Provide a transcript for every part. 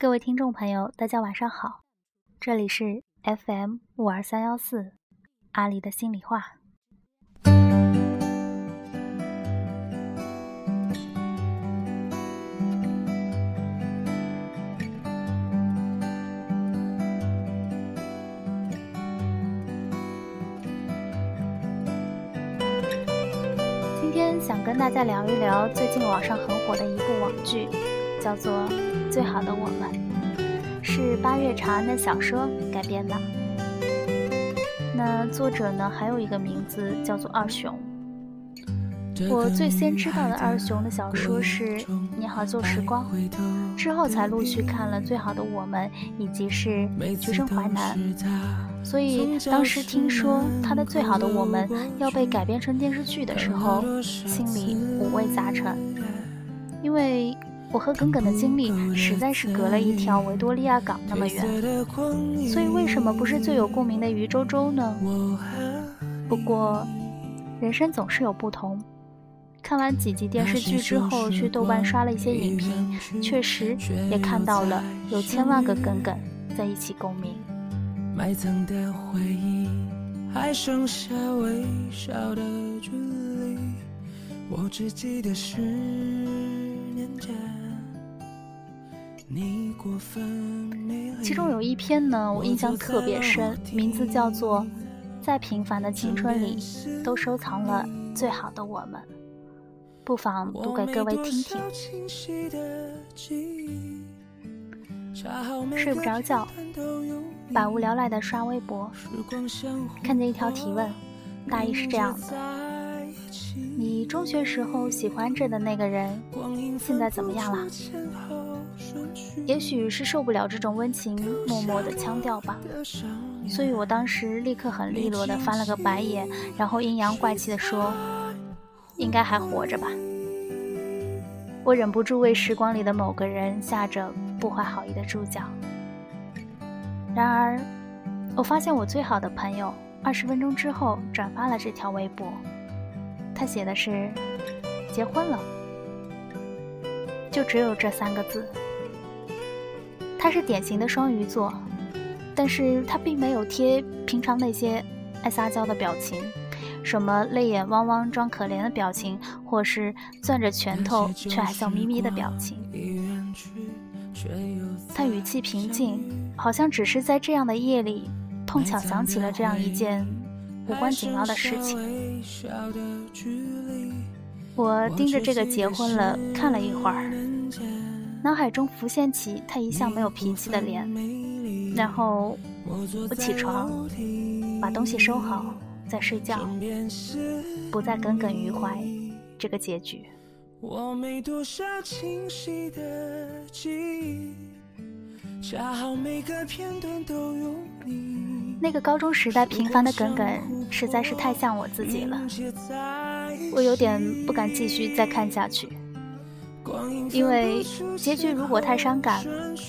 各位听众朋友，大家晚上好，这里是 FM 五二三幺四阿狸的心里话。今天想跟大家聊一聊最近网上很火的一部网剧，叫做《最好的我们》，是八月长安的小说改编的。那作者呢，还有一个名字叫做二熊。我最先知道的二熊的小说是《你好旧时光》，之后才陆续看了《最好的我们》以及是《橘生淮南》。所以当时听说他的《最好的我们》要被改编成电视剧的时候，心里五味杂陈。因为我和耿耿的经历实在是隔了一条维多利亚港那么远，所以为什么不是最有共鸣的余周周呢？不过，人生总是有不同。看完几集电视剧之后，去豆瓣刷了一些影评，确实也看到了有千万个耿耿在一起共鸣。埋藏的回忆，还剩下微笑的距离。我只记得是其中有一篇呢，我印象特别深，名字叫做《在平凡的青春里，都收藏了最好的我们》。不妨读给各位听听。睡不着觉，百无聊赖的刷微博，看见一条提问，大意是这样的：你中学时候喜欢着的那个人，现在怎么样了？也许是受不了这种温情脉脉的腔调吧，所以我当时立刻很利落的翻了个白眼，然后阴阳怪气的说。应该还活着吧？我忍不住为时光里的某个人下着不怀好意的注脚。然而，我发现我最好的朋友二十分钟之后转发了这条微博，他写的是“结婚了”，就只有这三个字。他是典型的双鱼座，但是他并没有贴平常那些爱撒娇的表情。什么泪眼汪汪装可怜的表情，或是攥着拳头却还笑眯眯的表情。他语气平静，好像只是在这样的夜里，碰巧想起了这样一件无关紧要的事情。我盯着这个结婚了看了一会儿，脑海中浮现起他一向没有脾气的脸，然后我起床，把东西收好。再睡觉，不再耿耿于怀这个结局。那个高中时代平凡的耿耿，实在是太像我自己了。我有点不敢继续再看下去，因为结局如果太伤感，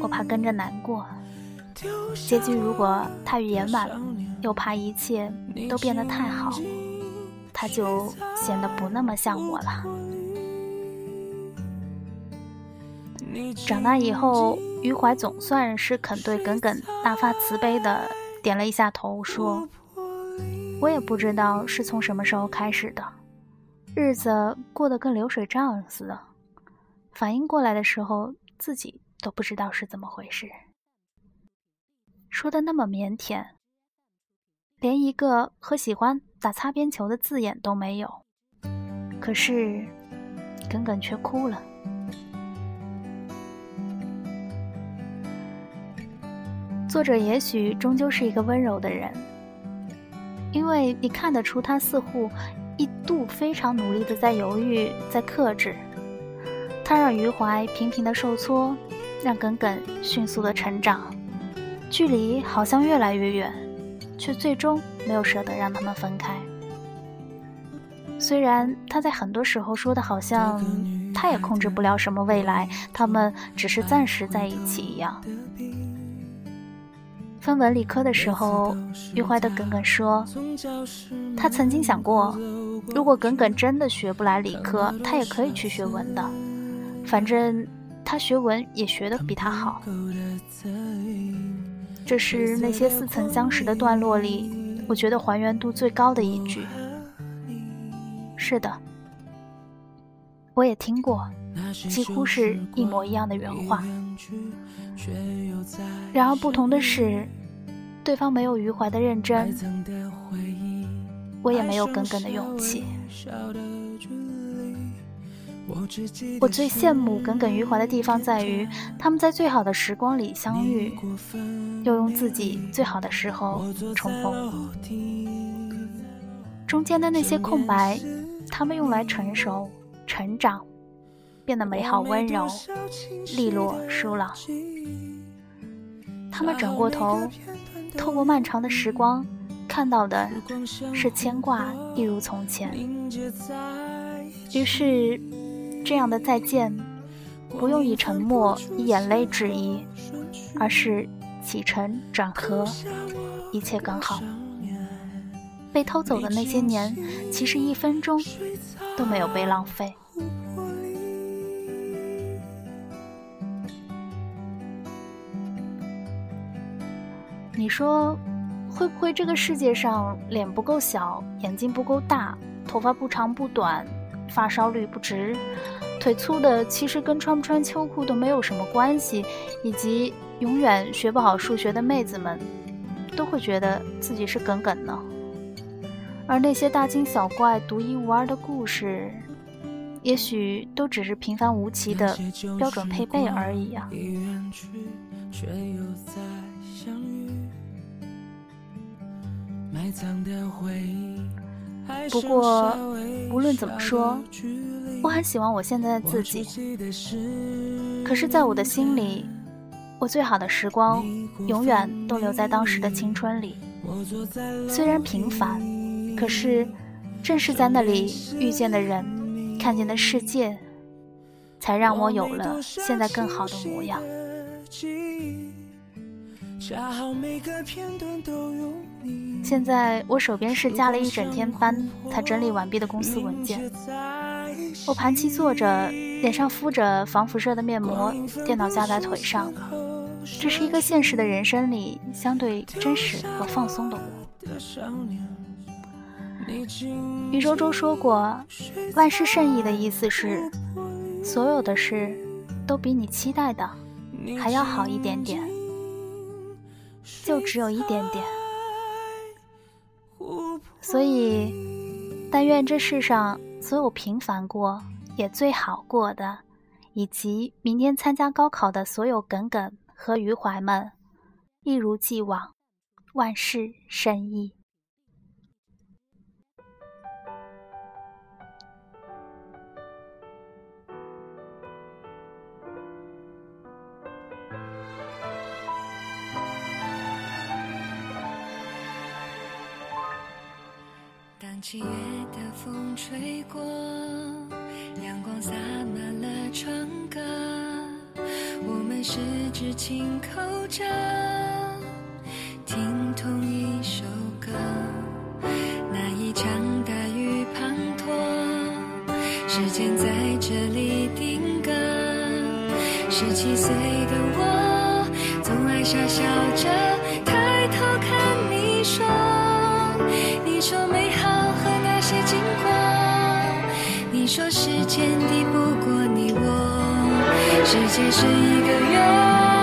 我怕跟着难过；结局如果太圆满。又怕一切都变得太好，他就显得不那么像我了。长大以后，余淮总算是肯对耿耿大发慈悲的点了一下头，说：“我也不知道是从什么时候开始的，日子过得跟流水账似的。反应过来的时候，自己都不知道是怎么回事。”说的那么腼腆。连一个和喜欢打擦边球的字眼都没有，可是耿耿却哭了。作者也许终究是一个温柔的人，因为你看得出他似乎一度非常努力的在犹豫，在克制。他让余淮频频的受挫，让耿耿迅速的成长，距离好像越来越远。却最终没有舍得让他们分开。虽然他在很多时候说的好像他也控制不了什么未来，他们只是暂时在一起一样。分文理科的时候，余淮的耿耿说，他曾经想过，如果耿耿真的学不来理科，他也可以去学文的，反正他学文也学得比他好。这是那些似曾相识的段落里，我觉得还原度最高的一句。是的，我也听过，几乎是一模一样的原话。然而不同的是，对方没有余怀的认真，我也没有耿耿的勇气。我最羡慕耿耿于怀的地方在于，他们在最好的时光里相遇，又用自己最好的时候重逢。中间的那些空白，他们用来成熟、成长，变得美好、温柔、利落、疏朗。他们转过头，透过漫长的时光，看到的是牵挂一如从前。于是。这样的再见，不用以沉默、以眼泪质疑，而是起承转合，一切刚好。被偷走的那些年，其实一分钟都没有被浪费。你说，会不会这个世界上脸不够小，眼睛不够大，头发不长不短？发梢率不直，腿粗的其实跟穿不穿秋裤都没有什么关系，以及永远学不好数学的妹子们，都会觉得自己是耿耿呢。而那些大惊小怪、独一无二的故事，也许都只是平凡无奇的标准配备而已啊。埋藏的回忆。不过，无论怎么说，我很喜欢我现在的自己。可是，在我的心里，我最好的时光永远都留在当时的青春里。虽然平凡，可是正是在那里遇见的人、看见的世界，才让我有了现在更好的模样。现在我手边是加了一整天班才整理完毕的公司文件。我盘膝坐着，脸上敷着防辐射的面膜，电脑架在腿上。这是一个现实的人生里相对真实和放松的我。余周周说过：“万事胜意的意思是，所有的事都比你期待的还要好一点点。”就只有一点点，所以，但愿这世上所有平凡过也最好过的，以及明天参加高考的所有耿耿和余淮们，一如既往，万事顺意。七月的风吹过，阳光洒满了窗格，我们十指紧扣着，你说时间抵不过你我，世界是一个圆。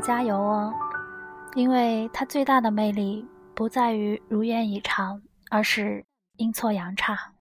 加油哦，因为它最大的魅力不在于如愿以偿，而是阴错阳差。